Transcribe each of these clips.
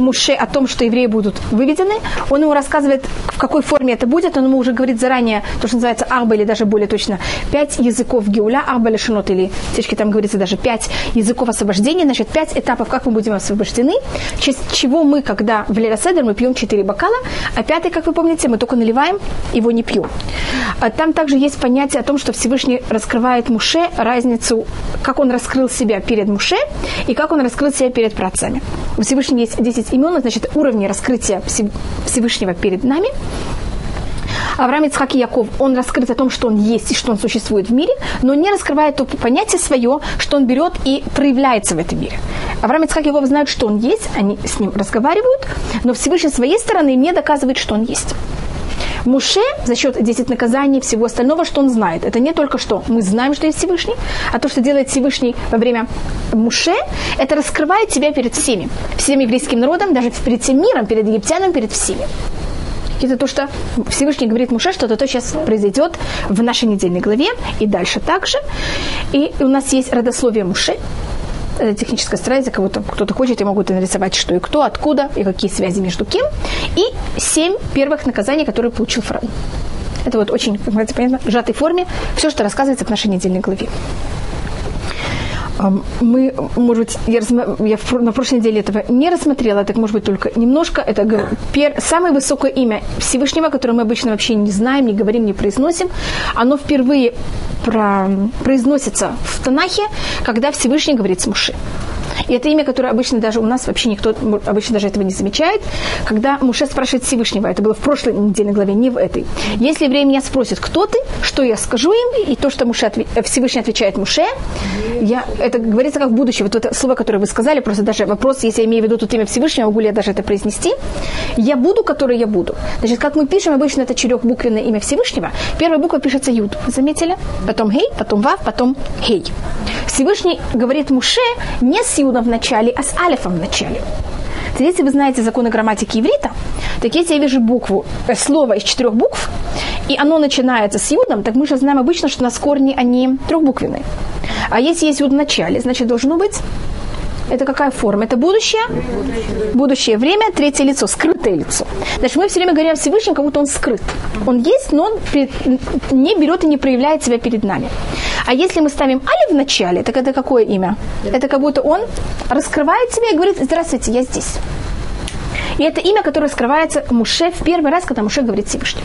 Муше о том, что евреи будут выведены. Он ему рассказывает, в какой форме это будет. Он ему уже говорит заранее, то, что называется арба, или даже более точно, пять языков геуля, арба лешинот, или в там говорится даже пять языков освобождения, значит, пять этапов, как мы будем освобождены, честь чего мы, когда в Лераседер, мы пьем четыре бокала, а пятый, как вы помните, мы только наливаем, его не пьем. А там также есть понятие о том, что Всевышний раскрывает Муше разницу, как он раскрыл себя перед Муше и как он раскрыл себя перед працами. У Всевышнего есть 10 имен, значит, уровни раскрытия Всевышнего перед нами. Авраам Ицхак и Яков, он раскрыт о том, что он есть и что он существует в мире, но не раскрывает то понятие свое, что он берет и проявляется в этом мире. Авраам Ицхак и Яков знают, что он есть, они с ним разговаривают, но Всевышний своей стороны не доказывает, что он есть. Муше за счет 10 наказаний всего остального, что он знает. Это не только что мы знаем, что есть Всевышний, а то, что делает Всевышний во время Муше, это раскрывает себя перед всеми. Всем еврейским народом, даже перед всем миром, перед египтянами, перед всеми. Это то, что Всевышний говорит Муше, что это сейчас произойдет в нашей недельной главе и дальше также. И у нас есть родословие Муше, техническая страница, кого-то кто-то хочет, я могу это нарисовать, что и кто, откуда, и какие связи между кем. И семь первых наказаний, которые получил фараон. Это вот очень, как говорится, понятно, в сжатой форме все, что рассказывается в нашей недельной главе мы, может быть, я, я на прошлой неделе этого не рассмотрела, так может быть только немножко. Это пер, самое высокое имя Всевышнего, которое мы обычно вообще не знаем, не говорим, не произносим. Оно впервые про, произносится в Танахе, когда Всевышний говорит с Муши. И это имя, которое обычно даже у нас вообще никто обычно даже этого не замечает. Когда Муше спрашивает Всевышнего, это было в прошлой недельной главе, не в этой. Если евреи меня спросят, кто ты, что я скажу им, и то, что Муше, Всевышний отвечает Муше, я, это говорится как в будущем. Вот это слово, которое вы сказали, просто даже вопрос, если я имею в виду тут имя Всевышнего, могу ли я даже это произнести. Я буду, который я буду. Значит, как мы пишем, обычно это четырехбуквенное имя Всевышнего. Первая буква пишется Юд. Заметили? Потом Гей, потом Вав, потом Хей. Всевышний говорит Муше не с Юдом в начале, а с Алифом в начале. Если вы знаете законы грамматики иврита, так если я вижу букву, э, слово из четырех букв, и оно начинается с юдом, так мы же знаем обычно, что у нас корни, они трехбуквенные. А если есть юд в начале, значит должно быть это какая форма? Это будущее? Будущее, будущее время, третье лицо, скрытое лицо. Значит, мы все время говорим о Всевышнем, как будто он скрыт. Он есть, но он не берет и не проявляет себя перед нами. А если мы ставим Али в начале, так это какое имя? Это как будто он раскрывает себя и говорит, здравствуйте, я здесь. И это имя, которое скрывается Муше в первый раз, когда Муше говорит Всевышний.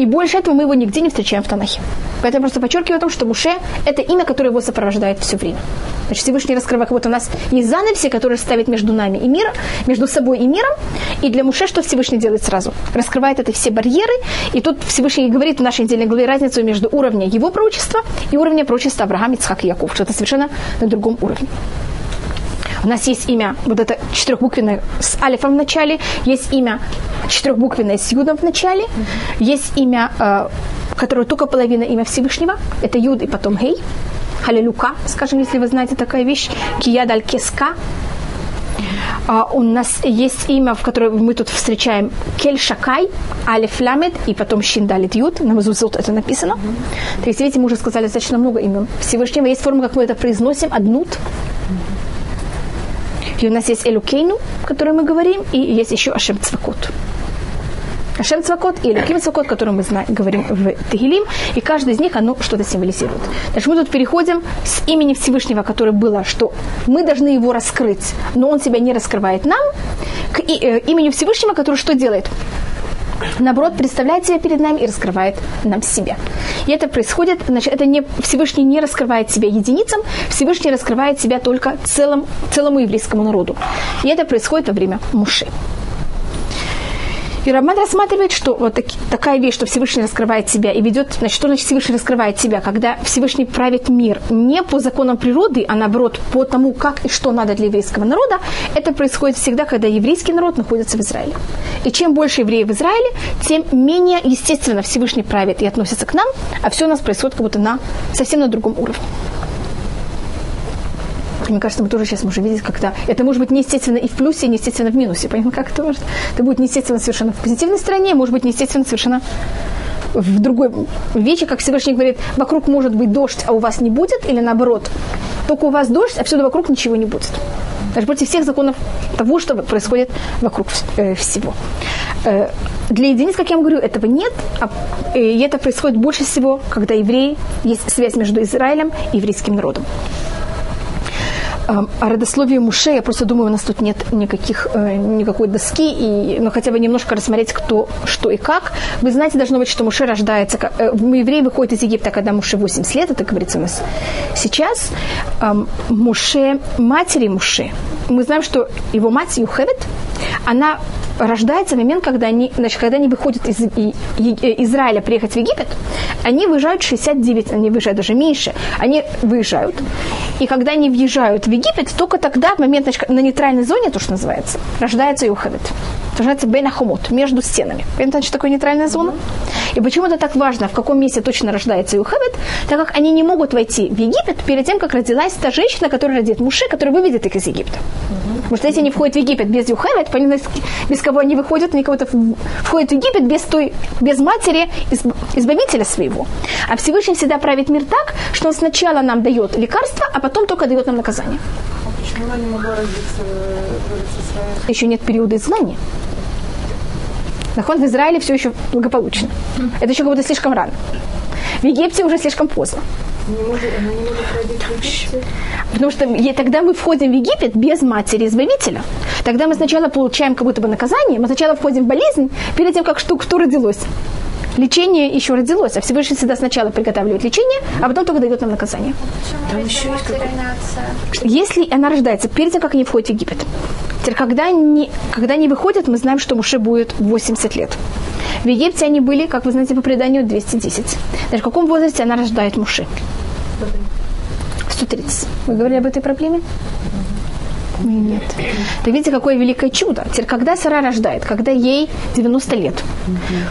И больше этого мы его нигде не встречаем в Танахе. Поэтому просто подчеркиваю о том, что Муше – это имя, которое его сопровождает все время. Значит, Всевышний раскрывает, как будто у нас есть занавеси, которые ставят между нами и миром, между собой и миром. И для Муше что Всевышний делает сразу? Раскрывает это все барьеры. И тут Всевышний говорит в нашей недельной главе разницу между уровнем его пророчества и уровнем пророчества Авраама, Ицхак и Яков, что это совершенно на другом уровне. У нас есть имя, вот это четырехбуквенное с алифом в начале, есть имя четырехбуквенное с юдом в начале, есть имя, э, которое только половина имя Всевышнего, это юд и потом гей, халилюка, скажем, если вы знаете такая вещь, киядаль кеска, Uh, у нас есть имя, в которое мы тут встречаем Кель Шакай, Алиф Ламед и потом Шиндалит Ют. На Мазузут это написано. Mm-hmm. То есть, видите, мы уже сказали достаточно много имен. Всевышнего есть форма, как мы это произносим, аднут. И у нас есть Элюкейну, о которой мы говорим, и есть еще Ашем Цвакот. Ашем Цвакот и Элюким Цвакот, о котором мы знаем, говорим в Тегилим, и каждый из них, оно что-то символизирует. Значит, мы тут переходим с имени Всевышнего, которое было, что мы должны его раскрыть, но он себя не раскрывает нам, к э, имени Всевышнего, который что делает? Наоборот, представляет себя перед нами и раскрывает нам себя. И это происходит, значит, это не, Всевышний не раскрывает себя единицам, Всевышний раскрывает себя только целом, целому еврейскому народу. И это происходит во время Муши. И рассматривает, что вот так, такая вещь, что Всевышний раскрывает себя и ведет, значит, что значит Всевышний раскрывает себя, когда Всевышний правит мир не по законам природы, а наоборот по тому, как и что надо для еврейского народа, это происходит всегда, когда еврейский народ находится в Израиле. И чем больше евреев в Израиле, тем менее, естественно, Всевышний правит и относится к нам, а все у нас происходит как будто на совсем на другом уровне. Мне кажется, мы тоже сейчас можем видеть, когда это может быть неестественно и в плюсе, и неестественно в минусе. Понятно, как это может? Это будет неестественно совершенно в позитивной стороне, может быть неестественно совершенно в другой вещи, как Всевышний говорит, вокруг может быть дождь, а у вас не будет, или наоборот, только у вас дождь, а всюду вокруг ничего не будет. Даже против всех законов того, что происходит вокруг э, всего. Э, для единиц, как я вам говорю, этого нет, а, и это происходит больше всего, когда евреи, есть связь между Израилем и еврейским народом о родословии Муше, я просто думаю, у нас тут нет никаких, э, никакой доски, и, ну, хотя бы немножко рассмотреть, кто, что и как. Вы знаете, должно быть, что Муше рождается, э, еврей выходит из Египта, когда Муше 80 лет, это говорится у нас сейчас. Муше, матери Муше, мы знаем, что его мать Юхевет, она рождается момент, когда они, значит, когда они выходят из Израиля приехать в Египет, они выезжают 69, они выезжают даже меньше, они выезжают. И когда они въезжают в Египет, только тогда, в момент значит, на нейтральной зоне, то, что называется, рождается Юхавит. Рождается Бейнахумот, между стенами. Понимаете, что такое нейтральная зона? И почему это так важно, в каком месте точно рождается Юхавит, так как они не могут войти в Египет перед тем, как родилась та женщина, которая родит Муше, которая выведет их из Египта. Потому что если они входят в Египет без Юхевет, без кого они выходят, они кого-то входят в Египет без, той, без матери, избавителя своего. А Всевышний всегда правит мир так, что он сначала нам дает лекарство, а потом только дает нам наказание. А почему она не могла родиться, родиться Еще нет периода изгнания. Нахон в Израиле все еще благополучно. Это еще как будто слишком рано. В Египте уже слишком поздно. Потому что тогда мы входим в Египет без матери избавителя. Тогда мы сначала получаем как будто бы наказание, мы сначала входим в болезнь перед тем, как что, кто родилось. Лечение еще родилось, а Всевышний всегда сначала приготавливает лечение, а потом только дает нам наказание. Там еще есть Если она рождается перед тем, как они входят в Египет, теперь когда они, когда они выходят, мы знаем, что Муше будет 80 лет. В Египте они были, как вы знаете по преданию, 210. Даже в каком возрасте она рождает Муши? 130. Вы говорили об этой проблеме? Нет. Так видите, какое великое чудо. Теперь, когда Сара рождает, когда ей 90 лет,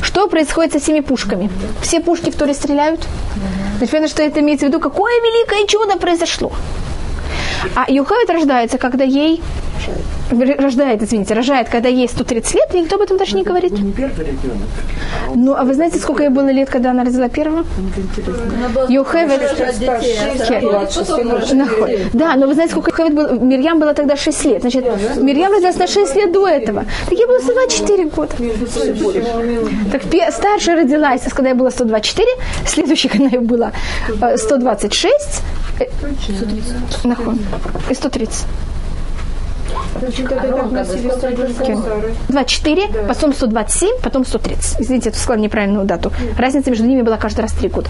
что происходит со всеми пушками? Все пушки в Торе стреляют? Значит, понятно, что это имеется в виду, какое великое чудо произошло. А Юхавит рождается, когда ей рождает, извините, рожает, когда ей 130 лет, и никто об этом даже не говорит. Не первый ребенок. Ну, а вы знаете, сколько ей было лет, когда она родила первого? Юхевет... Да, но вы знаете, сколько Юхевет было? Мирьям было тогда 6 лет. Значит, Мирьям родилась на 6 лет до этого. Так ей было 124 года. Так старшая родилась, когда ей было 124, следующая, когда ей было 126, 130. И 130. 24, потом 127, потом 130. Извините, я сказала неправильную дату. Разница между ними была каждый раз три года.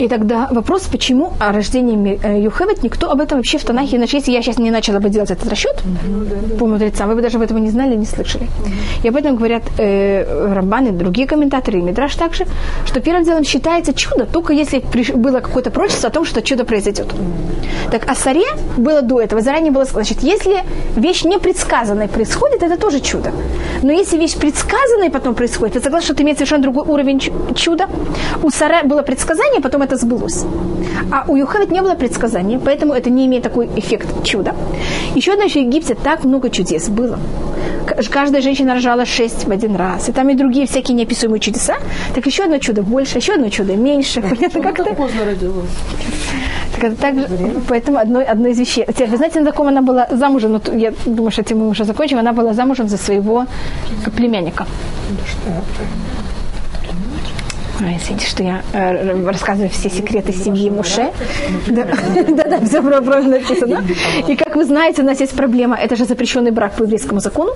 И тогда вопрос, почему о рождении э, Юхевет никто об этом вообще в Танахе, иначе если я сейчас не начала бы делать этот расчет mm-hmm. по мудрецам, вы бы даже об этом не знали, не слышали. Mm-hmm. И об этом говорят э, Рамбан и другие комментаторы, и Мидраш также, что первым делом считается чудо, только если было какое-то прочество о том, что чудо произойдет. Mm-hmm. Так, а Саре было до этого, заранее было сказано, значит, если вещь непредсказанная происходит, это тоже чудо. Но если вещь предсказанная потом происходит, вы согласны, что это имеет совершенно другой уровень чуда? У Саре было предсказание, потом это сбылось. А у Юхавит не было предсказания, поэтому это не имеет такой эффект чуда. Еще одно, еще в Египте так много чудес было. Каждая женщина рожала шесть в один раз. И там и другие всякие неописуемые чудеса. Так еще одно чудо больше, еще одно чудо меньше. Понятно, как это? поздно родилась. Так это так поэтому одно, одно из вещей. Теперь, вы знаете, на каком она была замужем? Ну, я думаю, что этим мы уже закончим. Она была замужем за своего племянника. А, извините, что я э, рассказываю все секреты семьи Муше. Да-да, все правильно написано. И как вы знаете, у нас есть проблема, это же запрещенный брак по еврейскому закону.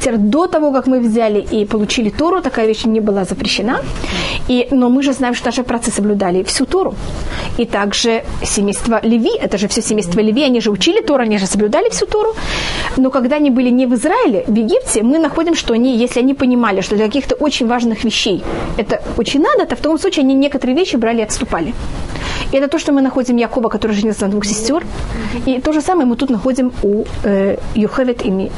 Теперь до того, как мы взяли и получили Тору, такая вещь не была запрещена. И, но мы же знаем, что наши працы соблюдали всю Тору. И также семейство Леви, это же все семейство Леви, они же учили Тору, они же соблюдали всю Тору. Но когда они были не в Израиле, в Египте, мы находим, что они, если они понимали, что для каких-то очень важных вещей это очень надо, то в том случае они некоторые вещи брали и отступали. И это то, что мы находим Якова, который женился на двух сестер. И то же самое мы тут находим у э, Юхевет и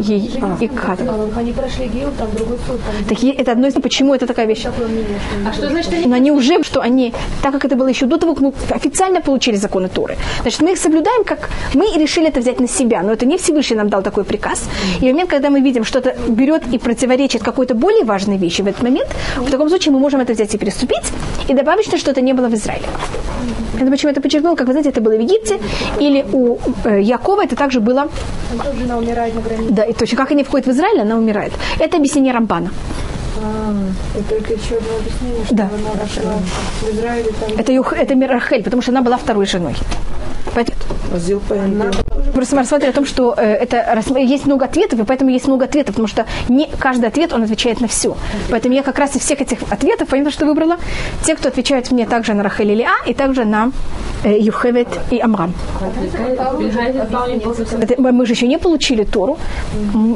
ей и Кат. Они прошли Гейл, там другой суд. Так это одно из почему это такая вещь. А что значит они? Но они уже, что они, так как это было еще до того, как мы официально получили законы Торы, значит, мы их соблюдаем, как мы решили это взять на себя, но это не Всевышний нам дал такой приказ. И в момент, когда мы видим, что это берет и противоречит какой-то более важной вещи в этот момент, в таком случае мы можем это взять и переступить и добавить, что что-то не было в Израиле. Это почему это подчеркнул, как вы знаете, это было в Египте, или у э, Якова это также было... Жена умирает на границе. Да, и точно как они входят в Израиль, она умирает. Это объяснение Рамбана. А, это только еще одно объяснение, что Да. она в Израиле, там Это, Юх- это Мирахель, потому что она была второй женой. Поэтому- по Просто мы рассматриваем о том, что э, это есть много ответов, и поэтому есть много ответов, потому что не каждый ответ, он отвечает на все. Поэтому я как раз из всех этих ответов, понятно, что выбрала, те, кто отвечают мне также на Рахель или А, и также на э, Юхевет и Амрам. Это мы же еще не получили Тору.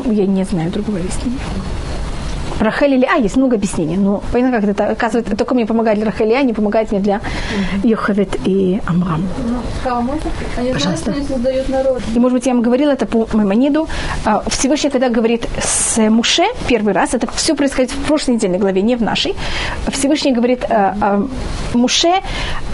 Я не знаю другого объяснения. Рахель или А, есть много объяснений. Но понятно, как это оказывается, только мне помогает для Рахель и А, не помогает мне для Йохавет и Амрам. Создают народ. И, может быть, я вам говорила это по Маймониду. А, Всевышний, когда говорит с Муше первый раз, это все происходит в прошлой недельной главе, не в нашей. Всевышний говорит а, а, Муше,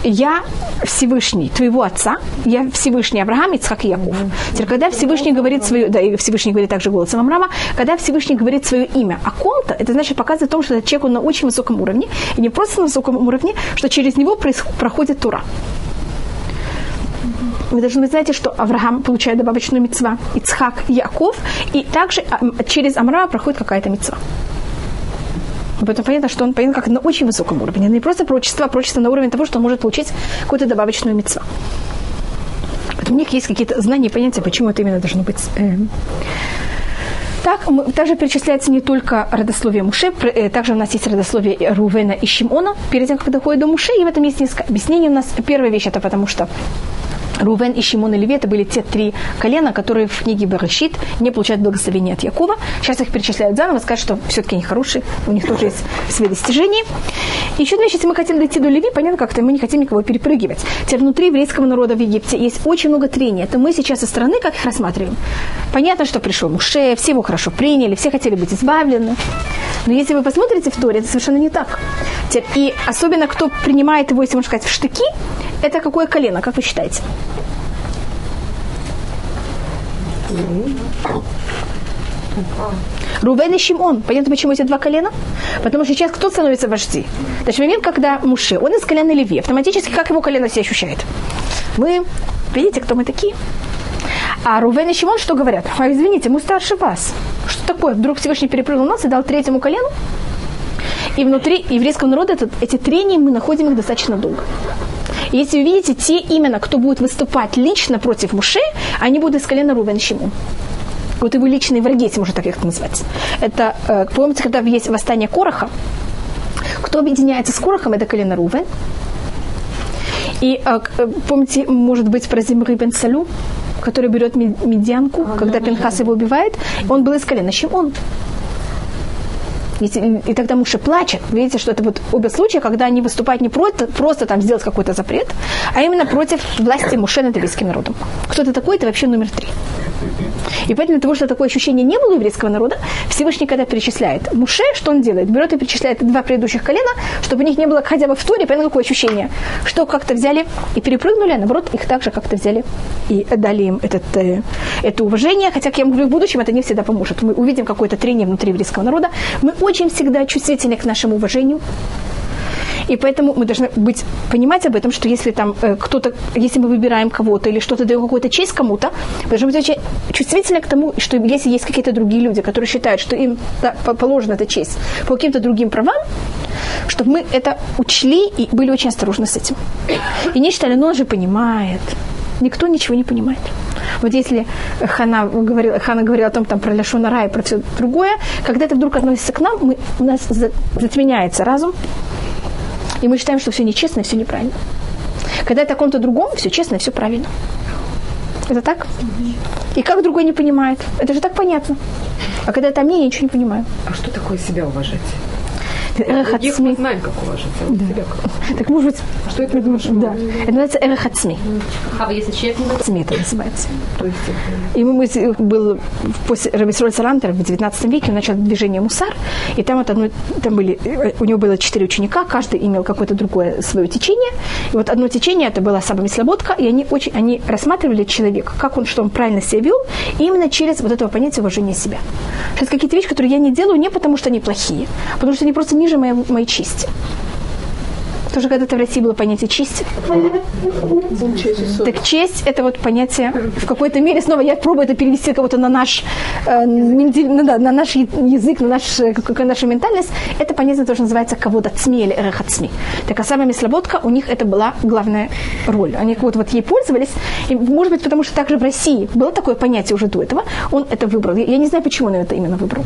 я Всевышний твоего отца, я Всевышний Авраам, Ицхак и Яков. Теперь, когда Всевышний говорит свое, да, и Всевышний говорит также голосом Авраама, когда Всевышний говорит свое имя о ком-то, это значит показывает о том, что этот человек он на очень высоком уровне, и не просто на высоком уровне, что через него проис- проходит Тура. Вы должны знаете, что Авраам получает добавочную мецва, Ицхак, Яков, и также а, через Амрама проходит какая-то мецва. Поэтому понятно, что он понятно как на очень высоком уровне. Не просто пророчество, а пророчество на уровне того, что он может получить какую-то добавочную мецва. Поэтому у них есть какие-то знания и понятия, почему это именно должно быть. Так, мы- также перечисляется не только родословие Муше, э, также у нас есть родословие Рувена и Шимона, перед тем, как доходит до Муше, и в этом есть несколько объяснений у нас. Первая вещь это потому, что Рувен и Шимон и Леви это были те три колена, которые в книге Берешит не получают благословения от Якова. Сейчас их перечисляют заново, скажут, что все-таки они хорошие, у них тоже есть свои достижения. Еще вещь, если мы хотим дойти до Леви, понятно, как-то мы не хотим никого перепрыгивать. Теперь внутри еврейского народа в Египте есть очень много трений. Это мы сейчас со стороны как их рассматриваем. Понятно, что пришел Муше, все его хорошо приняли, все хотели быть избавлены. Но если вы посмотрите в Торе, это совершенно не так. И особенно, кто принимает его, если можно сказать, в штыки, это какое колено, как вы считаете? Рувен и Шимон. Понятно, почему эти два колена? Потому что сейчас кто становится вожди? Значит, момент, когда Муше, он из колена Леви, автоматически как его колено себя ощущает? Мы, видите, кто мы такие? А Рувен и Шимон что говорят? А, извините, мы старше вас. Что такое? Вдруг Всевышний перепрыгнул нас и дал третьему колену? И внутри еврейского народа этот, эти трения мы находим их достаточно долго. Если вы видите, те именно, кто будет выступать лично против Муше, они будут из колена Рувен и Шимон. Вот его личные враги, если можно так их назвать. Это, э, помните, когда есть восстание Короха, кто объединяется с Корохом, это колено Рувен. И э, э, помните, может быть, про Зимры бен Салю, который берет ми- медианку, когда Пинхас его убивает, он был из колена Шимон. Если- И тогда Муше плачет. Видите, что это вот оба случая, когда они выступают не просто, просто там сделать какой-то запрет, а именно против власти Муше над еврейским народом. Кто это такой, это вообще номер три. И поэтому того, что такое ощущение не было у еврейского народа, Всевышний, когда перечисляет Муше, что он делает? Берет и перечисляет два предыдущих колена, чтобы у них не было хотя бы в туре, понятно, какое ощущение, что как-то взяли и перепрыгнули, а наоборот, их также как-то взяли и дали им этот, э, это уважение. Хотя, как я говорю, в будущем это не всегда поможет. Мы увидим какое-то трение внутри еврейского народа. Мы очень всегда чувствительны к нашему уважению. И поэтому мы должны быть, понимать об этом, что если там э, кто-то, если мы выбираем кого-то или что-то даем какую-то честь кому-то, мы должны быть очень чувствительны к тому, что если есть какие-то другие люди, которые считают, что им да, по- положена эта честь по каким-то другим правам, чтобы мы это учли и были очень осторожны с этим. И не считали, ну он же понимает. Никто ничего не понимает. Вот если Хана говорила, Хана говорила о том, там, про Ляшона Ра и про все другое, когда это вдруг относится к нам, мы, у нас за- затменяется разум, и мы считаем, что все нечестно все неправильно. Когда это о ком-то другом, все честно все правильно. Это так? И как другой не понимает? Это же так понятно. А когда это мне, я ничего не понимаю. А что такое себя уважать? Эх, Других мы знаем, как уважать, а вот себя как? Так может быть, что это думаешь? Да. Это называется эрах ацми. А если человек не это называется. То есть И мы, был после Рабисроль Салантер в 19 веке, он начал движение Мусар, и там, вот одно, там были, у него было четыре ученика, каждый имел какое-то другое свое течение. И вот одно течение, это была Саба Слободка, и они, очень, они рассматривали человека, как он, что он правильно себя вел, именно через вот этого понятия уважения себя. Сейчас какие-то вещи, которые я не делаю, не потому что они плохие, а потому что они просто ниже моей, моей чести. Тоже когда-то в России было понятие честь. Так честь – это вот понятие в какой-то мере, снова я пробую это перевести кого-то на наш, э, ну на наш язык, на наш, э, какая наша ментальность. Это понятие тоже называется кого-то цми или рахацми. Так а самая слободка, у них это была главная роль. Они вот, вот ей пользовались. И, может быть, потому что также в России было такое понятие уже до этого, он это выбрал. Я, не знаю, почему он это именно выбрал.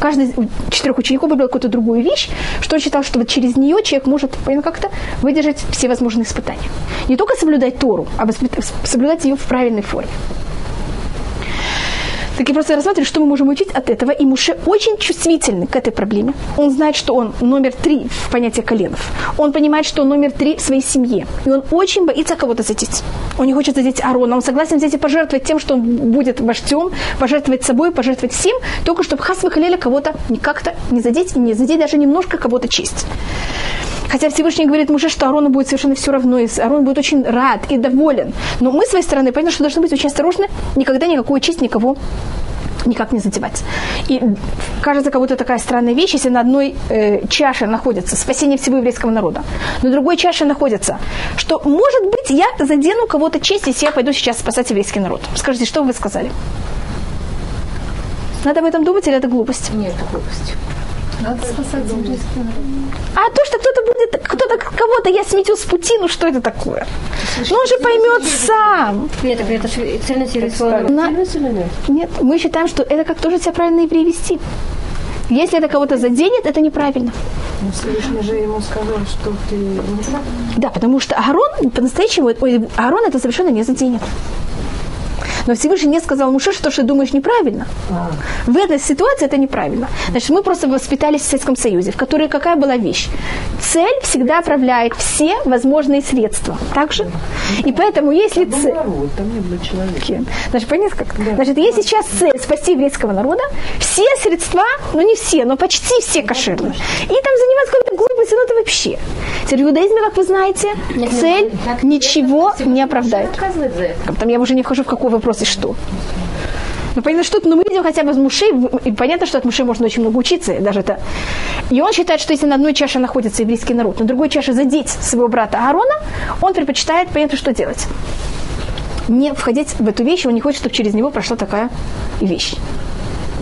Каждый из четырех учеников выбрал какую-то другую вещь, что он считал, что вот через нее человек может как-то выдержать все возможные испытания. Не только соблюдать Тору, а соблюдать ее в правильной форме. Так я просто рассматриваю, что мы можем учить от этого. И Муше очень чувствительный к этой проблеме. Он знает, что он номер три в понятии коленов. Он понимает, что он номер три в своей семье. И он очень боится кого-то задеть. Он не хочет задеть Арона. Он согласен взять и пожертвовать тем, что он будет вождем, пожертвовать собой, пожертвовать всем, только чтобы Хас выхалели кого-то не как-то не задеть, и не задеть даже немножко кого-то честь. Хотя Всевышний говорит Муше, что Арону будет совершенно все равно, и Арон будет очень рад и доволен. Но мы, с своей стороны, понимаем, что должны быть очень осторожны, никогда никакую честь никого никак не задевать. И кажется, как будто такая странная вещь, если на одной э, чаше находится спасение всего еврейского народа, на другой чаше находится, что, может быть, я задену кого-то честь, если я пойду сейчас спасать еврейский народ. Скажите, что вы сказали? Надо об этом думать или это глупость? Нет, это глупость. Надо спасать. А то, что кто-то будет, кто-то кого-то я смету с пути, ну что это такое? Ну он же поймет сам. Нет, так это же ценность еврейского На... Нет, мы считаем, что это как тоже себя правильно евреи вести. Если это кого-то заденет, это неправильно. Но Всевышний же ему сказал, что ты не прав. Да, потому что Аарон, по-настоящему, Аарон это совершенно не заденет. Но Всевышний не сказал Муше, что ты думаешь неправильно. А. В этой ситуации это неправильно. Значит, мы просто воспитались в Советском Союзе, в которой какая была вещь? Цель всегда отправляет все возможные средства. Так же? И поэтому, если цель... Там не было человека. Значит, понятно как? Да. Значит, если сейчас цель спасти еврейского народа, все средства, ну не все, но почти все кошерные. И там заниматься какой-то глупостью, ну это вообще. Теперь в иудаизме, как вы знаете, цель ничего не оправдает. Там я уже не вхожу в какой вопрос и что. Ну, понятно, что но мы видим хотя бы из Мушей, и понятно, что от Мушей можно очень много учиться, даже это. И он считает, что если на одной чаше находится еврейский народ, на другой чаше задеть своего брата Аарона, он предпочитает, понятно, что делать. Не входить в эту вещь, он не хочет, чтобы через него прошла такая вещь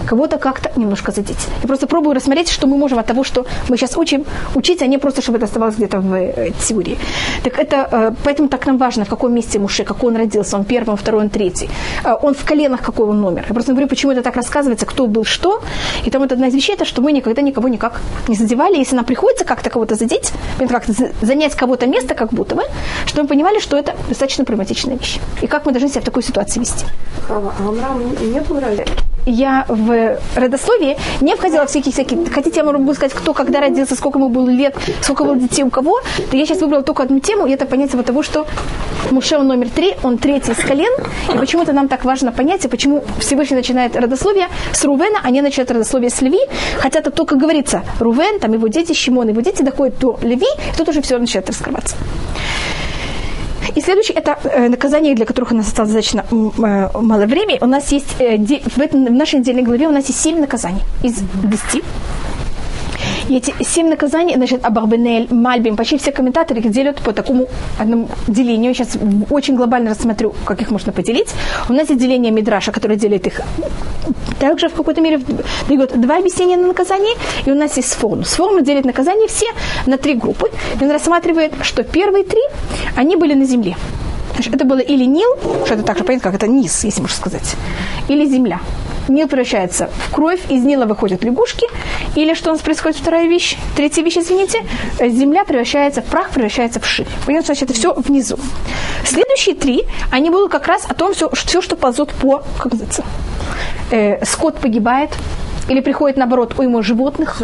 кого-то как-то немножко задеть. Я просто пробую рассмотреть, что мы можем от того, что мы сейчас учим, учить, а не просто, чтобы это оставалось где-то в э, теории. Так это, э, поэтому так нам важно, в каком месте Муше, какой он родился, он первый, второй, он третий. Э, он в коленах какой он номер. Я просто говорю, почему это так рассказывается, кто был что. И там вот одна из вещей, это что мы никогда никого никак не задевали. Если нам приходится как-то кого-то задеть, как-то занять кого-то место, как будто бы, что мы понимали, что это достаточно проблематичная вещь. И как мы должны себя в такой ситуации вести. А Амрам не был я в родословии не входила в всякие всякие. Хотите, я могу сказать, кто когда родился, сколько ему было лет, сколько было детей у кого. То я сейчас выбрала только одну тему, и это понятие вот того, что Муше номер три, он третий из колен. И почему-то нам так важно понять, и почему Всевышний начинает родословие с Рувена, а не начинает родословие с Леви. Хотя тут только говорится Рувен, там его дети, Шимон, его дети доходят до Леви, и тут уже все начинает раскрываться. И следующее – это э, наказания, для которых у нас осталось достаточно э, мало времени. У нас есть, э, в, этом, в нашей недельной главе у нас есть семь наказаний из десяти. Эти семь наказаний, значит, Абарбенель, Мальбим, почти все комментаторы их делят по такому одному делению. Сейчас очень глобально рассмотрю, как их можно поделить. У нас есть деление Мидраша, которое делит их также в какой-то мере дает два объяснения на наказание, и у нас есть сформу. Сформу делит наказание все на три группы. И он рассматривает, что первые три, они были на земле. Это было или Нил, что это так же понятно, как это низ, если можно сказать, или земля. Нил превращается в кровь, из Нила выходят лягушки, или что у нас происходит вторая вещь, третья вещь, извините, земля превращается в прах, превращается в шип. Понятно, значит, это все внизу. Следующие три, они будут как раз о том, все, все что ползет по, как называется, э, скот погибает, или приходит, наоборот, уйма животных,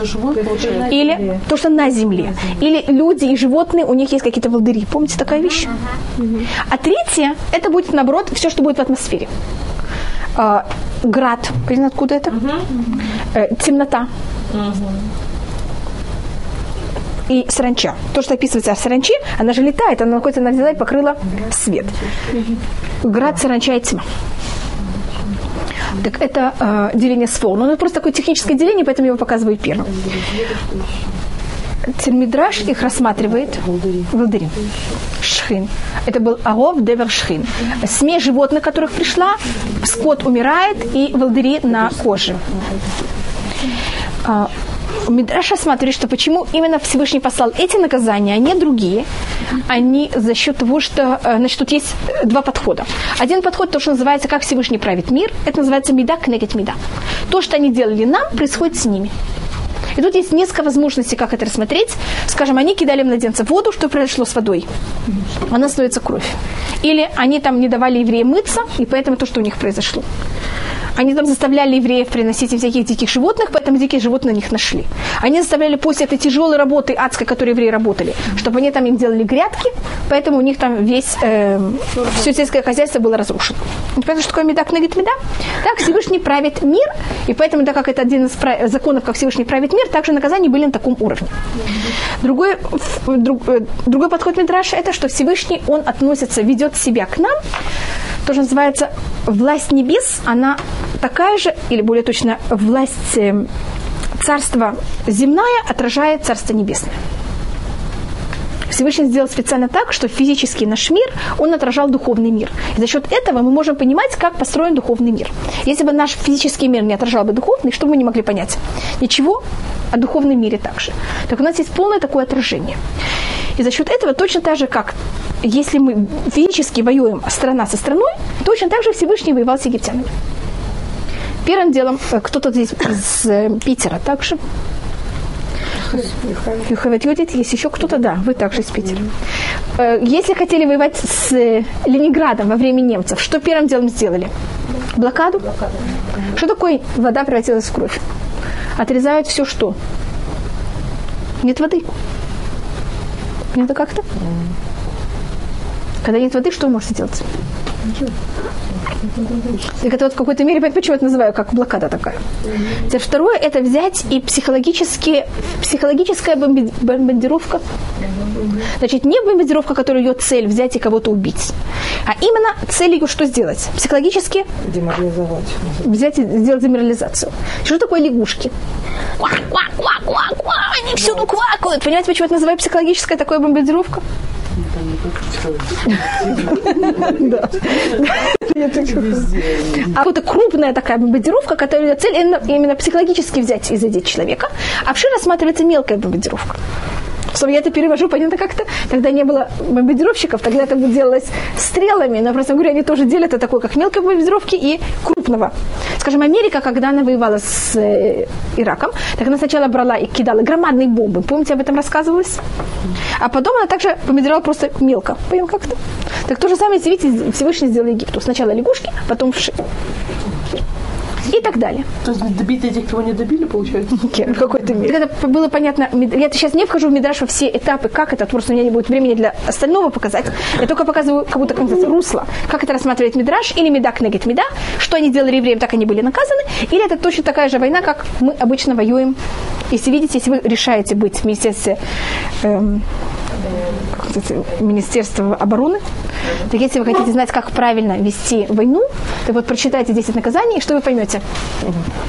или то, что на земле. Или люди и животные, у них есть какие-то волдыри. Помните такая вещь? А третье, это будет, наоборот, все, что будет в атмосфере. Град, понятно, откуда это? Э, темнота. И саранча. То, что описывается в саранче, она же летает, она находится, она взяла и покрыла свет. Град, саранча и тьма. Так это э, деление с формой. Ну, это просто такое техническое деление, поэтому я его показываю первым. Термидраш их рассматривает волдыри. Шхин. Это был Агов Девер Шхин. Смесь животных, которых пришла, скот умирает и волдыри на коже. А, Мидраш рассматривает, что почему именно Всевышний послал эти наказания, а не другие. Они за счет того, что э, значит, тут есть два подхода. Один подход, то, что называется, как Всевышний правит мир, это называется меда кнегет меда. То, что они делали нам, происходит с ними. И тут есть несколько возможностей, как это рассмотреть. Скажем, они кидали младенца в воду, что произошло с водой? Она становится кровь. Или они там не давали евреям мыться, и поэтому то, что у них произошло. Они там заставляли евреев приносить им всяких диких животных, поэтому дикие животные на них нашли. Они заставляли после этой тяжелой работы адской, которой евреи работали, чтобы они там им делали грядки, поэтому у них там весь, э, все сельское хозяйство было разрушено. Понятно, что такое меда кнагит меда? Так Всевышний правит мир, и поэтому, так как это один из законов, как Всевышний правит мир, также наказания были на таком уровне. Другой, друг, э, другой подход Мидраша это, что Всевышний, он относится, ведет себя к нам, то, что называется власть небес, она такая же, или более точно, власть э, царства земная отражает царство небесное. Всевышний сделал специально так, что физический наш мир, он отражал духовный мир. И за счет этого мы можем понимать, как построен духовный мир. Если бы наш физический мир не отражал бы духовный, что бы мы не могли понять? Ничего о духовном мире также. Так у нас есть полное такое отражение. И за счет этого точно так же, как если мы физически воюем страна со страной, точно так же Всевышний воевал с египтянами. Первым делом, э, кто-то здесь из э, Питера также. Юхавет Юдит, есть еще кто-то, да, вы также из Питера. Э, если хотели воевать с Ленинградом во время немцев, что первым делом сделали? Блокаду? Что такое вода превратилась в кровь? Отрезают все что? Нет воды. Это как-то? Когда нет воды, что вы можете делать? Так это вот в какой-то мере, почему это называю, как блокада такая. Mm-hmm. Второе, это взять и психологически, психологическая бомбардировка. Значит, не бомбардировка, которая ее цель взять и кого-то убить, а именно цель ее что сделать? Психологически деморализовать. Взять и сделать деморализацию. Что такое лягушки? Квак, квак, квак, квак, они всюду квакают. Понимаете, почему это называют психологическая такая бомбардировка? А вот крупная такая бомбардировка, которая цель именно психологически взять и задеть человека. А в шире рассматривается мелкая бомбардировка чтобы я это перевожу, понятно как-то. Тогда не было бомбардировщиков, тогда это делалось стрелами. Но, просто говоря, они тоже делят это такое, как мелкой бомбардировки и крупного. Скажем, Америка, когда она воевала с э, Ираком, так она сначала брала и кидала громадные бомбы. Помните, об этом рассказывалось? А потом она также бомбардировала просто мелко. Понял как-то? Так то же самое, видите, Всевышний сделал Египту. Сначала лягушки, потом вши и так далее. То есть добить этих, кого не добили, получается? В какой-то мере. Это было понятно. Я сейчас не вхожу в Мидраш во все этапы, как это, просто у меня не будет времени для остального показать. Я только показываю, как будто как русло. Как это рассматривает Мидраш или Медак негет Меда, что они делали евреям, так они были наказаны, или это точно такая же война, как мы обычно воюем. Если видите, если вы решаете быть в министерстве эм, Министерства обороны. Так если вы хотите знать, как правильно вести войну, то вот прочитайте 10 наказаний, и что вы поймете?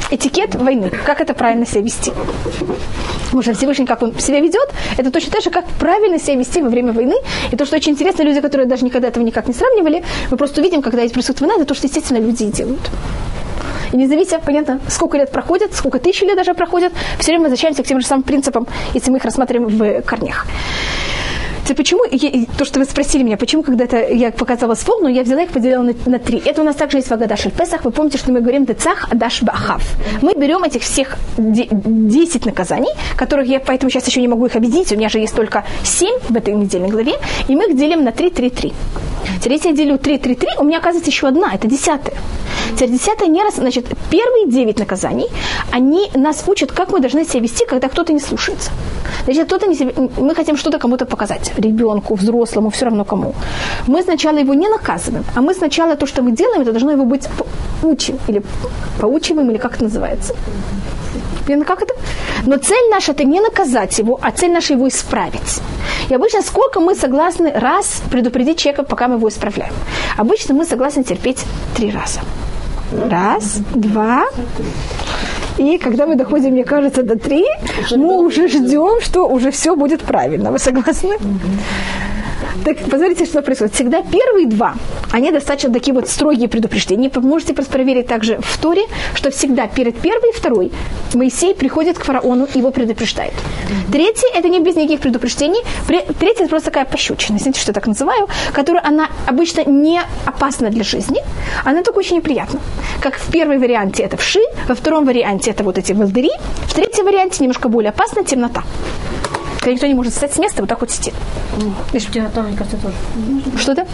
Этикет войны. Как это правильно себя вести. Может, Всевышний, как он себя ведет, это точно так же, как правильно себя вести во время войны. И то, что очень интересно, люди, которые даже никогда этого никак не сравнивали, мы просто видим, когда есть происходит война, это то, что, естественно, люди делают. И не зависит, понятно, сколько лет проходит, сколько тысяч лет даже проходит, все время возвращаемся к тем же самым принципам, если мы их рассматриваем в корнях. Теперь почему, то, что вы спросили меня, почему когда-то я показала с но я взяла их, поделила на, на три. Это у нас также есть в Агадаш Песах. Вы помните, что мы говорим Децах Адаш Бахав. Мы берем этих всех 10 наказаний, которых я поэтому сейчас еще не могу их объединить. У меня же есть только 7 в этой недельной главе, и мы их делим на 3, 3, 3. Теперь если я делю 3, 3, 3, у меня оказывается еще одна, это десятая. Теперь десятая не раз, значит, первые 9 наказаний, они нас учат, как мы должны себя вести, когда кто-то не слушается. Значит, кто-то не себе, мы хотим что-то кому-то показать ребенку, взрослому, все равно кому. Мы сначала его не наказываем, а мы сначала то, что мы делаем, это должно его быть учим или поучиваем, или как это называется. Как это? Но цель наша это не наказать его, а цель наша его исправить. И обычно сколько мы согласны раз предупредить человека, пока мы его исправляем? Обычно мы согласны терпеть три раза. Раз, два, И когда мы доходим, мне кажется, до три, мы уже ждем, что уже все будет правильно. Вы согласны? Так, посмотрите, что происходит. Всегда первые два, они достаточно такие вот строгие предупреждения. Вы можете просто проверить также в Торе, что всегда перед первой и второй Моисей приходит к фараону и его предупреждает. Третий – это не без никаких предупреждений. Третий – это просто такая пощечина, знаете, что я так называю, которая, она обычно не опасна для жизни, она только очень неприятна. Как в первой варианте это вши, во втором варианте это вот эти волдыри, в третьем варианте немножко более опасна темнота когда никто не может встать с места, вот так вот сидит. Видишь, темнота, мне кажется, тоже. Что-то?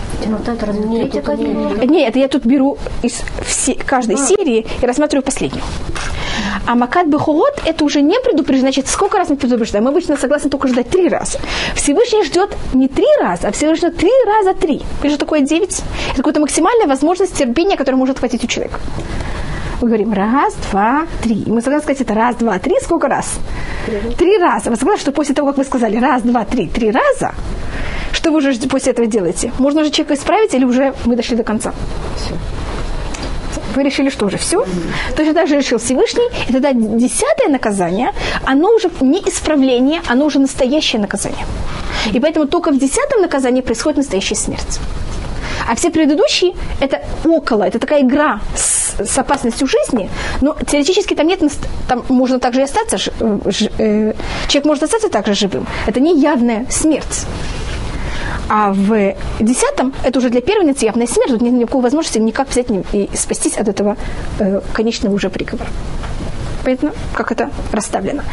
Разве Нет, это? Нет, это я тут беру из все, каждой серии и рассматриваю последнюю. А Макат Бехолот это уже не предупреждение. Значит, сколько раз мы предупреждаем? Мы обычно согласны только ждать три раза. Всевышний ждет не три раза, а Всевышний ждет три раза три. Это же такое девять. Это какая-то максимальная возможность терпения, которая может хватить у человека. Мы говорим раз, два, три. И мы согласны сказать это раз, два, три. Сколько раз? Три раза. Вы согласны, что после того, как вы сказали раз, два, три, три раза, что вы уже после этого делаете? Можно уже человека исправить или уже мы дошли до конца? Вы решили, что уже все? Точно так же решил Всевышний. И тогда десятое наказание, оно уже не исправление, оно уже настоящее наказание. И поэтому только в десятом наказании происходит настоящая смерть. А все предыдущие – это около, это такая игра с, с опасностью жизни, но теоретически там нет, там можно также и остаться, ж- э, ж- э, человек может остаться также живым. Это не явная смерть. А в десятом это уже для первенницы явная смерть, тут нет никакой возможности никак взять и спастись от этого э, конечного уже приговора. Понятно, как это расставлено.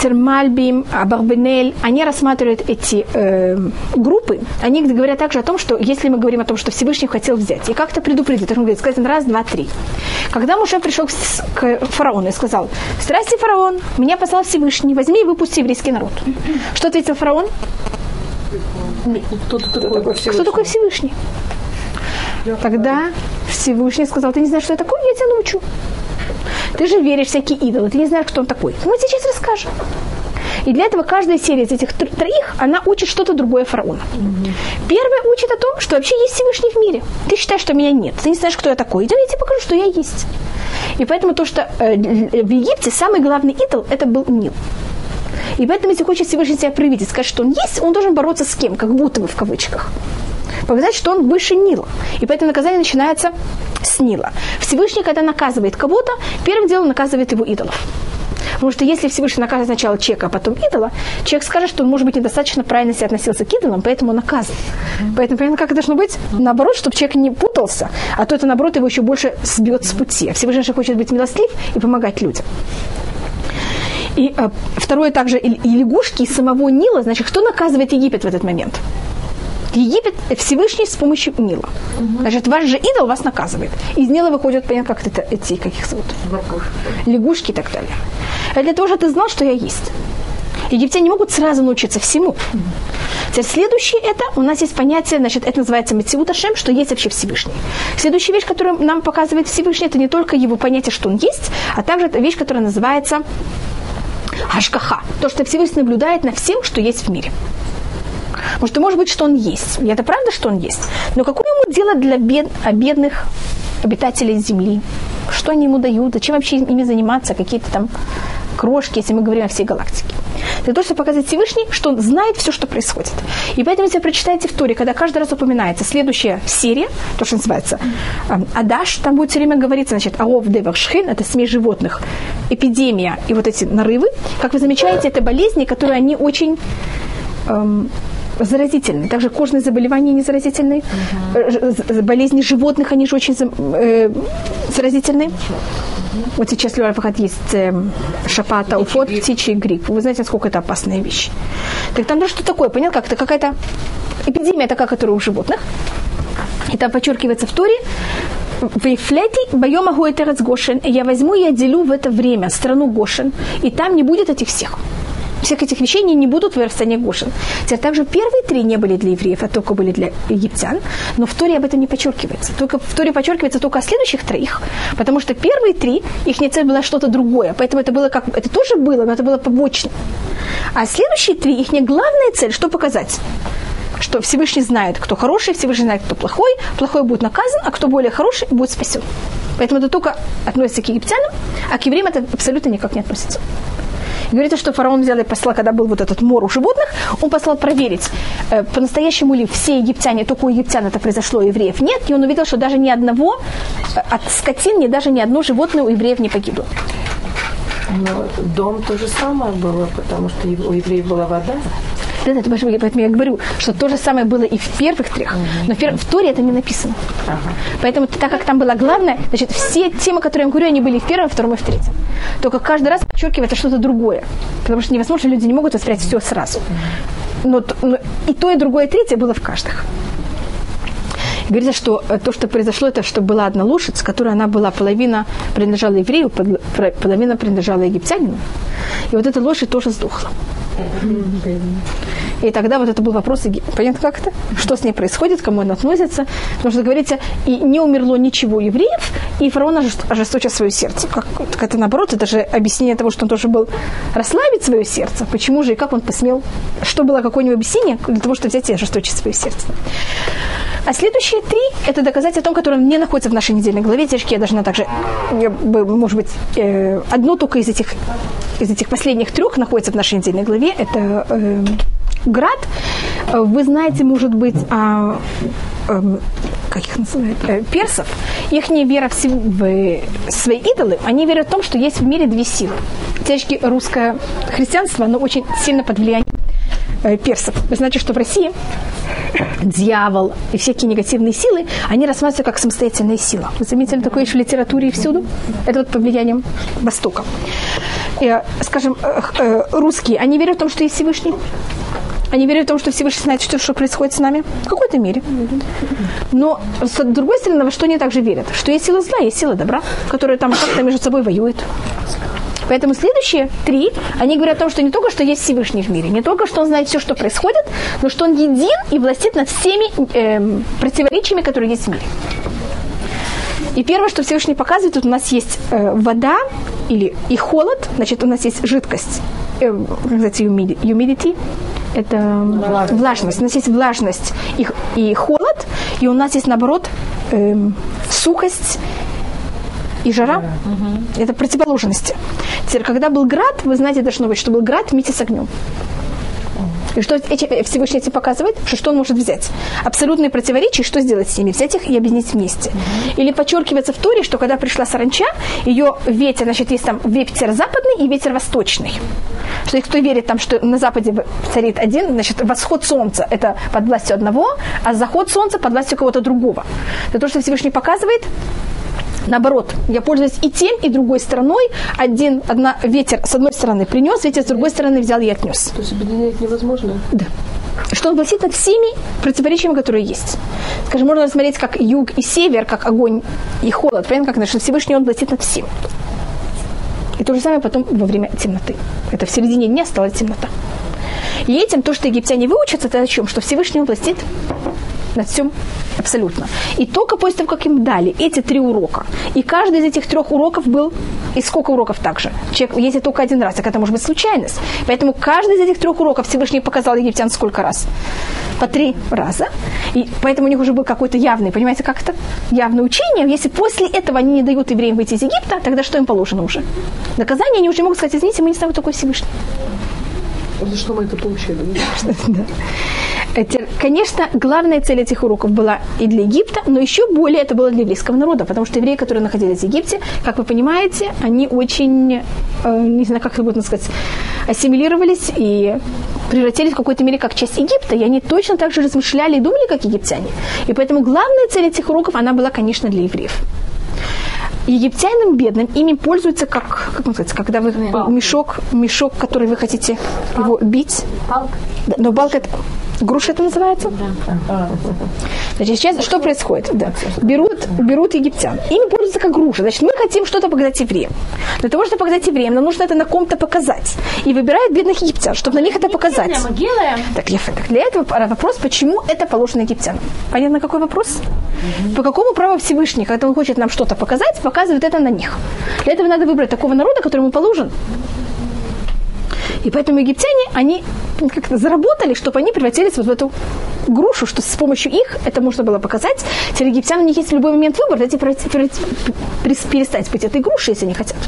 Термальбим, Абарбенель, они рассматривают эти э, группы, они говорят также о том, что если мы говорим о том, что Всевышний хотел взять и как-то предупредить, он говорит, сказано раз, два, три. Когда Муше пришел к, фараону и сказал, здрасте, фараон, меня послал Всевышний, возьми и выпусти еврейский народ. Что ответил фараон? Кто такой? Кто такой Всевышний? Тогда Всевышний сказал, ты не знаешь, что я такой, я тебя научу. Ты же веришь всякие идолы, ты не знаешь, кто он такой. Мы сейчас расскажем. И для этого каждая серия из этих тр- троих, она учит что-то другое фараона. Первая учит о том, что вообще есть Всевышний в мире. Ты считаешь, что меня нет. Ты не знаешь, кто я такой. Идем, я тебе покажу, что я есть. И поэтому то, что э, в Египте самый главный идол, это был Нил. И поэтому, если хочет Всевышний себя проявить и сказать, что он есть, он должен бороться с кем, как будто бы в кавычках. Показать, что он выше Нила. И поэтому наказание начинается с Нила. Всевышний, когда наказывает кого-то, первым делом наказывает его идолов. Потому что если Всевышний наказывает сначала человека, а потом идола, человек скажет, что он, может быть, недостаточно правильно себя относился к идолам, поэтому он наказан. Поэтому, понятно, как должно быть? Наоборот, чтобы человек не путался, а то это, наоборот, его еще больше сбьет с пути. А Всевышний же хочет быть милостлив и помогать людям. И э, второе также и, и лягушки из самого Нила, значит, кто наказывает Египет в этот момент? Египет Всевышний с помощью Нила. Значит, ваш же идол вас наказывает. Из Нила выходят, понятно, как это, эти, как их зовут? Лягушки и так далее. Это для того, чтобы ты знал, что я есть. Египтяне не могут сразу научиться всему. Теперь следующее это, у нас есть понятие, значит, это называется Мецивут Ашем, что есть вообще Всевышний. Следующая вещь, которую нам показывает Всевышний, это не только его понятие, что он есть, а также это вещь, которая называется Ашкаха. То, что Всевышний наблюдает на всем, что есть в мире. Потому что может быть, что он есть. И это правда, что он есть. Но какое ему дело для бед, а бедных обитателей Земли? Что они ему дают? Зачем вообще ими заниматься? Какие-то там крошки, если мы говорим о всей галактике. Для того, чтобы показать Всевышний, что он знает все, что происходит. И поэтому, если вы прочитаете в Торе, когда каждый раз упоминается следующая серия, то, что называется Адаш, там будет все время говориться, значит, Аов Деваршхин, это смесь животных, эпидемия и вот эти нарывы. Как вы замечаете, это болезни, которые они очень эм, заразительны. Также кожные заболевания не заразительны. Э, ж- з- Болезни животных, они же очень э, заразительны. Вот сейчас, выход есть эм, шапата, уфот, птичий грипп. Вы знаете, насколько это опасная вещь. Так там же что такое? Понятно, как это какая-то эпидемия такая, которая у животных. И там подчеркивается в Туре, в Ефлете боема гуэтерец Гошен, и я возьму и отделю в это время страну Гошен, и там не будет этих всех. Всех этих вещей не, не будут в стране Гошен. Теперь также первые три не были для евреев, а только были для египтян. Но в Торе об этом не подчеркивается. Только в Торе подчеркивается только о следующих троих. Потому что первые три, их цель была что-то другое. Поэтому это было как это тоже было, но это было побочно. А следующие три, их главная цель, что показать? что Всевышний знает, кто хороший, Всевышний знает, кто плохой, плохой будет наказан, а кто более хороший, будет спасен. Поэтому это только относится к египтянам, а к евреям это абсолютно никак не относится. Говорится, что фараон взял и послал, когда был вот этот мор у животных, он послал проверить, э, по-настоящему ли все египтяне, только у египтян это произошло, у евреев нет, и он увидел, что даже ни одного э, от скотин, ни даже ни одно животное у евреев не погибло. Но дом то же самое было, потому что у евреев была вода. Да, да, ты понимаешь, поэтому я говорю, что то же самое было и в первых трех, но в, пер- в Торе это не написано. Поэтому так как там было главное, значит, все темы, которые я говорю, они были в первом, втором и в третьем. Только каждый раз подчеркивается что-то другое. Потому что невозможно, люди не могут воспринять все сразу. Но, но и то, и другое, и третье было в каждых. Говорится, что э, то, что произошло, это что была одна лошадь, которая она была половина принадлежала еврею, половина принадлежала египтянину. И вот эта лошадь тоже сдохла. И тогда вот это был вопрос, понятно как это? Что с ней происходит, кому она относится? Потому что, говорится, и не умерло ничего евреев, и фараон ожест- ожесточил свое сердце. Как, так это наоборот, это же объяснение того, что он тоже был расслабить свое сердце. Почему же и как он посмел? Что было какое-нибудь объяснение для того, чтобы взять и ожесточить свое сердце? А следующие три – это доказательства о том, которое не находится в нашей недельной главе. Тяжкие я должна также, может быть, э, одно только из этих, из этих последних трех находится в нашей недельной главе. Это э, град. Э, Вы знаете, может быть, о, эм, как их называют, Э, персов. Их вера в, в свои идолы, они верят в том, что есть в мире две силы. Тяжки русское христианство, оно очень сильно под влиянием э, персов. Вы знаете, что в России дьявол и всякие негативные силы, они рассматриваются как самостоятельная сила. Вы заметили такое еще в литературе и всюду? Это вот под влиянием Востока. Э, скажем, э, э, русские, они верят в том, что есть Всевышний. Они верят в том, что Всевышний знает, что, что происходит с нами. В какой-то мере. Но, с другой стороны, во что они также верят? Что есть сила зла, есть сила добра, которые там как-то между собой воюют. Поэтому следующие три, они говорят о том, что не только что есть Всевышний в мире, не только что он знает все, что происходит, но что он един и властит над всеми эм, противоречиями, которые есть в мире. И первое, что Всевышний показывает, тут у нас есть э, вода или и холод, значит, у нас есть жидкость, э, как humidi- humidity, это влажность. У нас есть влажность и, и холод, и у нас есть, наоборот, эм, сухость и жара. Это противоположности. Теперь, когда был град, вы знаете, должно быть, что был град вместе с огнем. И что эти, Всевышний этим показывает? Что, что он может взять? Абсолютные противоречия, что сделать с ними? Взять их и объединить вместе. Или подчеркивается в Торе, что когда пришла саранча, ее ветер, значит, есть там ветер западный и ветер восточный. Что кто верит там, что на западе царит один, значит, восход солнца – это под властью одного, а заход солнца под властью кого-то другого. Это то, что Всевышний показывает, Наоборот, я пользуюсь и тем, и другой стороной. Один, одна, ветер с одной стороны принес, ветер с другой стороны взял и отнес. То есть объединять невозможно? Да. Что он властит над всеми противоречиями, которые есть. Скажем, можно рассмотреть как юг и север, как огонь и холод. Понятно, как значит, Всевышний он властит над всем. И то же самое потом во время темноты. Это в середине дня стала темнота. И этим то, что египтяне выучатся, это о чем? Что Всевышний он властит над всем абсолютно. И только после того, как им дали эти три урока, и каждый из этих трех уроков был, и сколько уроков также? Человек ездит только один раз, так это может быть случайность. Поэтому каждый из этих трех уроков Всевышний показал египтян сколько раз? По три раза. И поэтому у них уже был какой-то явный, понимаете, как это? Явное учение. Если после этого они не дают евреям выйти из Египта, тогда что им положено уже? Наказание они уже могут сказать, извините, мы не знаем, кто такой Всевышний. За что мы это получили? Конечно, главная цель этих уроков была и для Египта, но еще более это было для еврейского народа, потому что евреи, которые находились в Египте, как вы понимаете, они очень, э, не знаю, как это можно сказать, ассимилировались и превратились в какой-то мере как часть Египта, и они точно так же размышляли и думали, как египтяне. И поэтому главная цель этих уроков, она была, конечно, для евреев египтянам бедным ими пользуются как, как сказать, когда вы мешок, мешок, который вы хотите его бить. Палка. Да, но балка это груша это называется? Значит, сейчас что происходит? Да. Берут, берут египтян. Ими пользуются как груша. Значит, мы хотим что-то показать евреям. Для того, чтобы показать евреям, нам нужно это на ком-то показать. И выбирают бедных египтян, чтобы на них это показать. Так, Ефа, так для этого вопрос, почему это положено египтянам. Понятно, какой вопрос? По какому праву Всевышний, когда он хочет нам что-то показать, показывает это на них? Для этого надо выбрать такого народа, которому положен. И поэтому египтяне, они как-то заработали, чтобы они превратились вот в эту грушу, что с помощью их это можно было показать. Теперь египтян у них есть в любой момент выбор, дайте перестать быть этой грушей, если они хотят.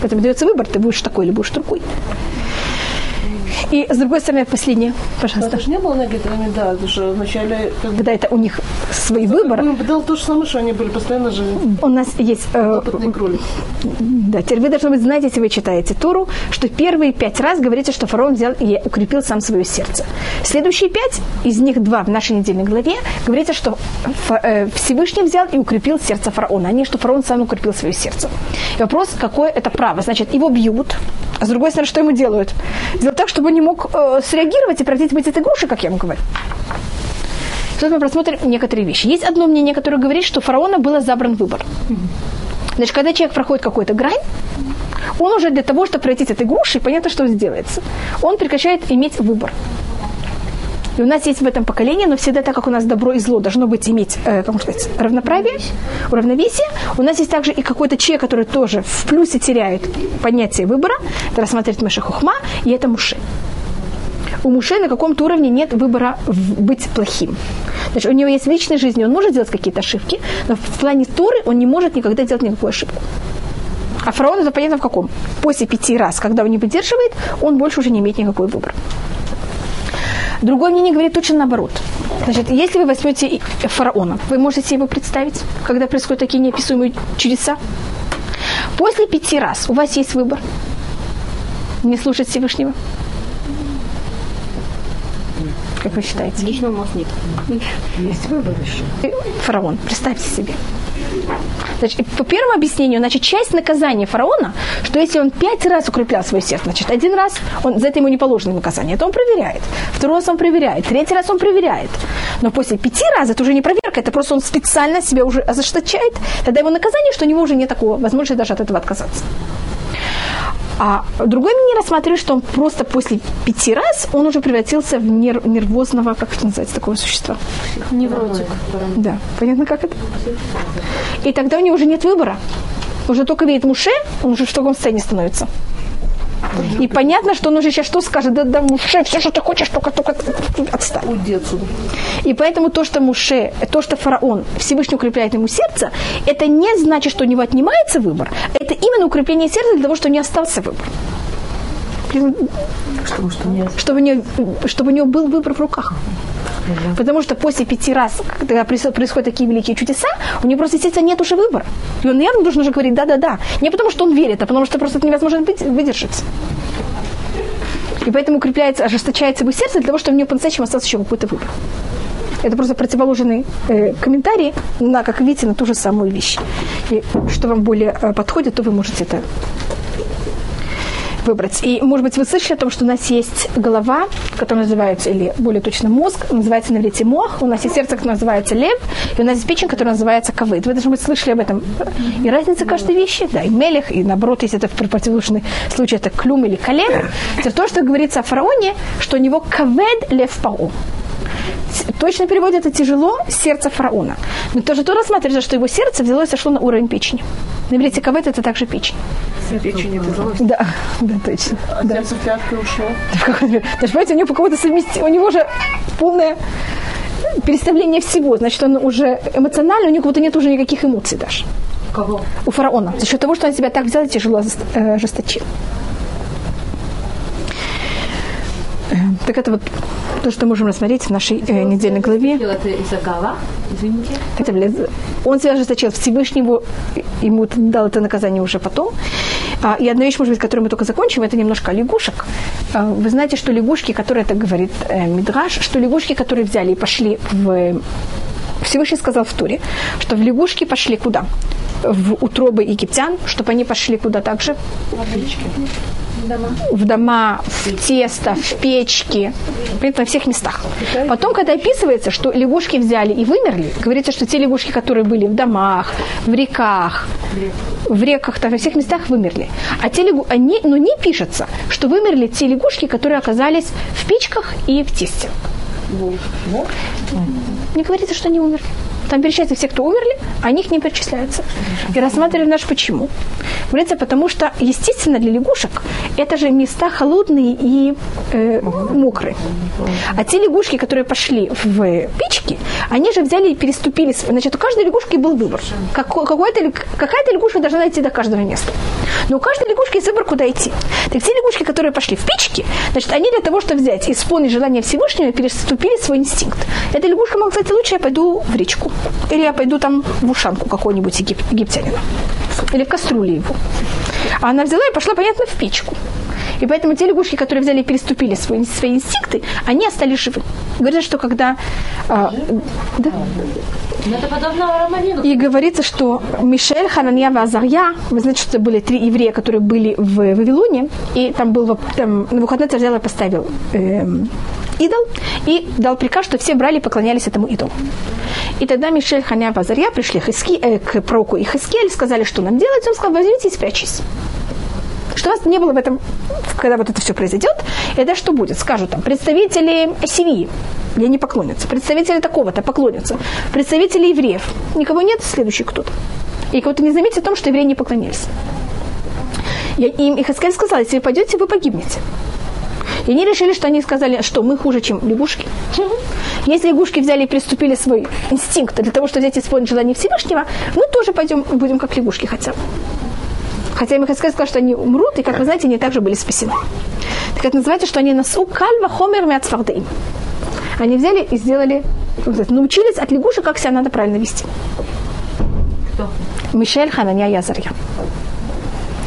Поэтому дается выбор, ты будешь такой или будешь другой. И с другой стороны, последнее, пожалуйста. Это же не было на да, это же вначале... Как Когда это у них свой выбор. ну, было то же самое, что они были постоянно же У нас есть... э, да, теперь вы, должны быть, знаете, если вы читаете Туру, что первые пять раз говорится, что фараон взял и укрепил сам свое сердце. Следующие пять, из них два в нашей недельной главе, говорится, что э, Всевышний взял и укрепил сердце фараона, а не что фараон сам укрепил свое сердце. И вопрос, какое это право? Значит, его бьют, а с другой стороны, что ему делают? Делают так, чтобы он не мог э, среагировать и превратить быть этой грушей, как я вам говорю. Тут мы просмотрим некоторые вещи. Есть одно мнение, которое говорит, что фараона было забран выбор. Значит, когда человек проходит какой-то грань, он уже для того, чтобы пройти этой грушей, понятно, что сделается. Он прекращает иметь выбор. И у нас есть в этом поколении, но всегда так, как у нас добро и зло должно быть иметь, э, как можно сказать, равноправие, уравновесие, у нас есть также и какой-то человек, который тоже в плюсе теряет понятие выбора, это рассматривает Меша Хухма, и это Муше. У Муше на каком-то уровне нет выбора быть плохим. Значит, у него есть в личной жизни, он может делать какие-то ошибки, но в плане Торы он не может никогда делать никакую ошибку. А фараон это понятно в каком? После пяти раз, когда он не выдерживает, он больше уже не имеет никакой выбора. Другое мнение говорит точно наоборот. Значит, если вы возьмете фараона, вы можете его представить, когда происходят такие неописуемые чудеса? После пяти раз у вас есть выбор. Не слушать Всевышнего. Как вы считаете? Лично у нас нет. Есть выбор еще. Фараон, представьте себе. Значит, по первому объяснению, значит, часть наказания фараона, что если он пять раз укреплял свое сердце, значит, один раз он, за это ему не положено наказание, это он проверяет. Второй раз он проверяет, третий раз он проверяет. Но после пяти раз это уже не проверка, это просто он специально себя уже озажесточает, тогда его наказание, что у него уже нет такого возможности даже от этого отказаться. А другой мнение рассматривает, что он просто после пяти раз он уже превратился в нер- нервозного, как это называется, такого существа. Невротик. Да, понятно, как это? И тогда у него уже нет выбора. Уже только видит Муше, он уже в таком состоянии становится. И понятно, что он уже сейчас что скажет? Да, да, Муше, все, что ты хочешь, только, только отстань. Уйди отсюда. И поэтому то, что Муше, то, что фараон Всевышний укрепляет ему сердце, это не значит, что у него отнимается выбор. Это именно укрепление сердца для того, чтобы не остался выбор. Чтобы что Чтобы у него, чтобы у него был выбор в руках. Потому что после пяти раз, когда проис- происходят такие великие чудеса, у него просто, естественно, нет уже выбора. И он явно должен уже говорить «да-да-да». Не потому, что он верит, а потому, что просто это невозможно выдержать. И поэтому укрепляется, ожесточается его сердце для того, чтобы у него по-настоящему остался еще какой-то выбор. Это просто противоположный э, комментарий на, как видите, на ту же самую вещь. И что вам более э, подходит, то вы можете это выбрать. И, может быть, вы слышали о том, что у нас есть голова, которая называется, или более точно мозг, называется на иврите мох, у нас есть сердце, которое называется лев, и у нас есть печень, которая называется кавыд. Вы, должны быть, слышали об этом. И разница каждой вещи, да, и мелех, и наоборот, если это в противоположный случай, это клюм или колен. Это то, что говорится о фараоне, что у него кавед лев пау. Точно переводе это тяжело сердце фараона. Но тоже то рассматривается, что его сердце взялось и сошло на уровень печени. На иврите кавед это также печень. печени взялось. Да, да, точно. А Да. сердце в пятку ушло. Даже, понимаете, у него по какому-то совмести... У него же полное переставление всего. Значит, он уже эмоционально, у него как будто нет уже никаких эмоций даже. Кого? У фараона. За счет того, что он себя так взял и тяжело э, ожесточил. Э, Так это вот то, что можем рассмотреть в нашей э, недельной главе. Это Он себя ожесточил, Всевышний его, ему дал это наказание уже потом. А, И одна вещь, может быть, которую мы только закончим, это немножко о лягушек. А, Вы знаете, что лягушки, которые, это говорит э, Мидраш, что лягушки, которые взяли и пошли в... Всевышний сказал в Туре, что в лягушки пошли куда? В утробы египтян, чтобы они пошли куда также? в дома, в тесто, в печки, на всех местах. Потом, когда описывается, что лягушки взяли и вымерли, говорится, что те лягушки, которые были в домах, в реках, в реках, там, во всех местах вымерли. А те лягу... они, но не пишется, что вымерли те лягушки, которые оказались в печках и в тесте. Не говорится, что они умерли. Там перечисляются все, кто умерли, а они их не перечисляются. И рассматривали наш почему. Говорится, потому что, естественно, для лягушек это же места холодные и э, мокрые. А те лягушки, которые пошли в печки, они же взяли и переступили. Значит, у каждой лягушки был выбор. Лю- какая-то лягушка должна дойти до каждого места. Но у каждой лягушки есть выбор, куда идти. Так те лягушки, которые пошли в печки, значит, они для того, чтобы взять исполнить желание Всевышнего, переступили свой инстинкт. Эта лягушка могла сказать, лучше я пойду в речку. Или я пойду там в ушанку какого-нибудь егип- египтянина. Или в кастрюлю его. А она взяла и пошла, понятно, в печку. И поэтому те лягушки, которые взяли и переступили свои, свои инстинкты, они остались живы. Говорят, что когда... а, да. Рамалину. И говорится, что Мишель, Хананья и Азарья, вы знаете, что это были три еврея, которые были в Вавилоне, и там был там, на выходные взял и поставил эм, идол, и дал приказ, что все брали и поклонялись этому идолу. И тогда Мишель, Ханя и Азарья пришли Хиски, э, к пророку и Хискель, сказали, что нам делать. Он сказал, возьмите и спрячьтесь. Что у вас не было в этом, когда вот это все произойдет, это что будет? Скажут там, представители Сирии, где не поклонятся, представители такого-то поклонятся, представители евреев. Никого нет, следующий кто-то. И кого-то не заметит о том, что евреи не поклонились. Я, им Ихаскель сказал, если вы пойдете, вы погибнете. И они решили, что они сказали, что мы хуже, чем лягушки. Если лягушки взяли и приступили свой инстинкт для того, чтобы взять и исполнить желание Всевышнего, мы тоже пойдем, будем как лягушки хотя бы. Хотя Михаскель сказал, что они умрут, и, как вы знаете, они также были спасены. Так это называется, что они насу кальва хомер мяцфардаим. Они взяли и сделали, научились от лягушек, как себя надо правильно вести. Кто? Мишель Хананья Язарья.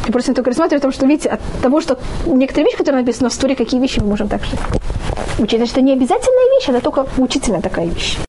И просто только рассматриваю, потому что, видите, от того, что некоторые вещи, которые написаны в истории, какие вещи мы можем также учить. Значит, это не обязательная вещь, это только учительная такая вещь.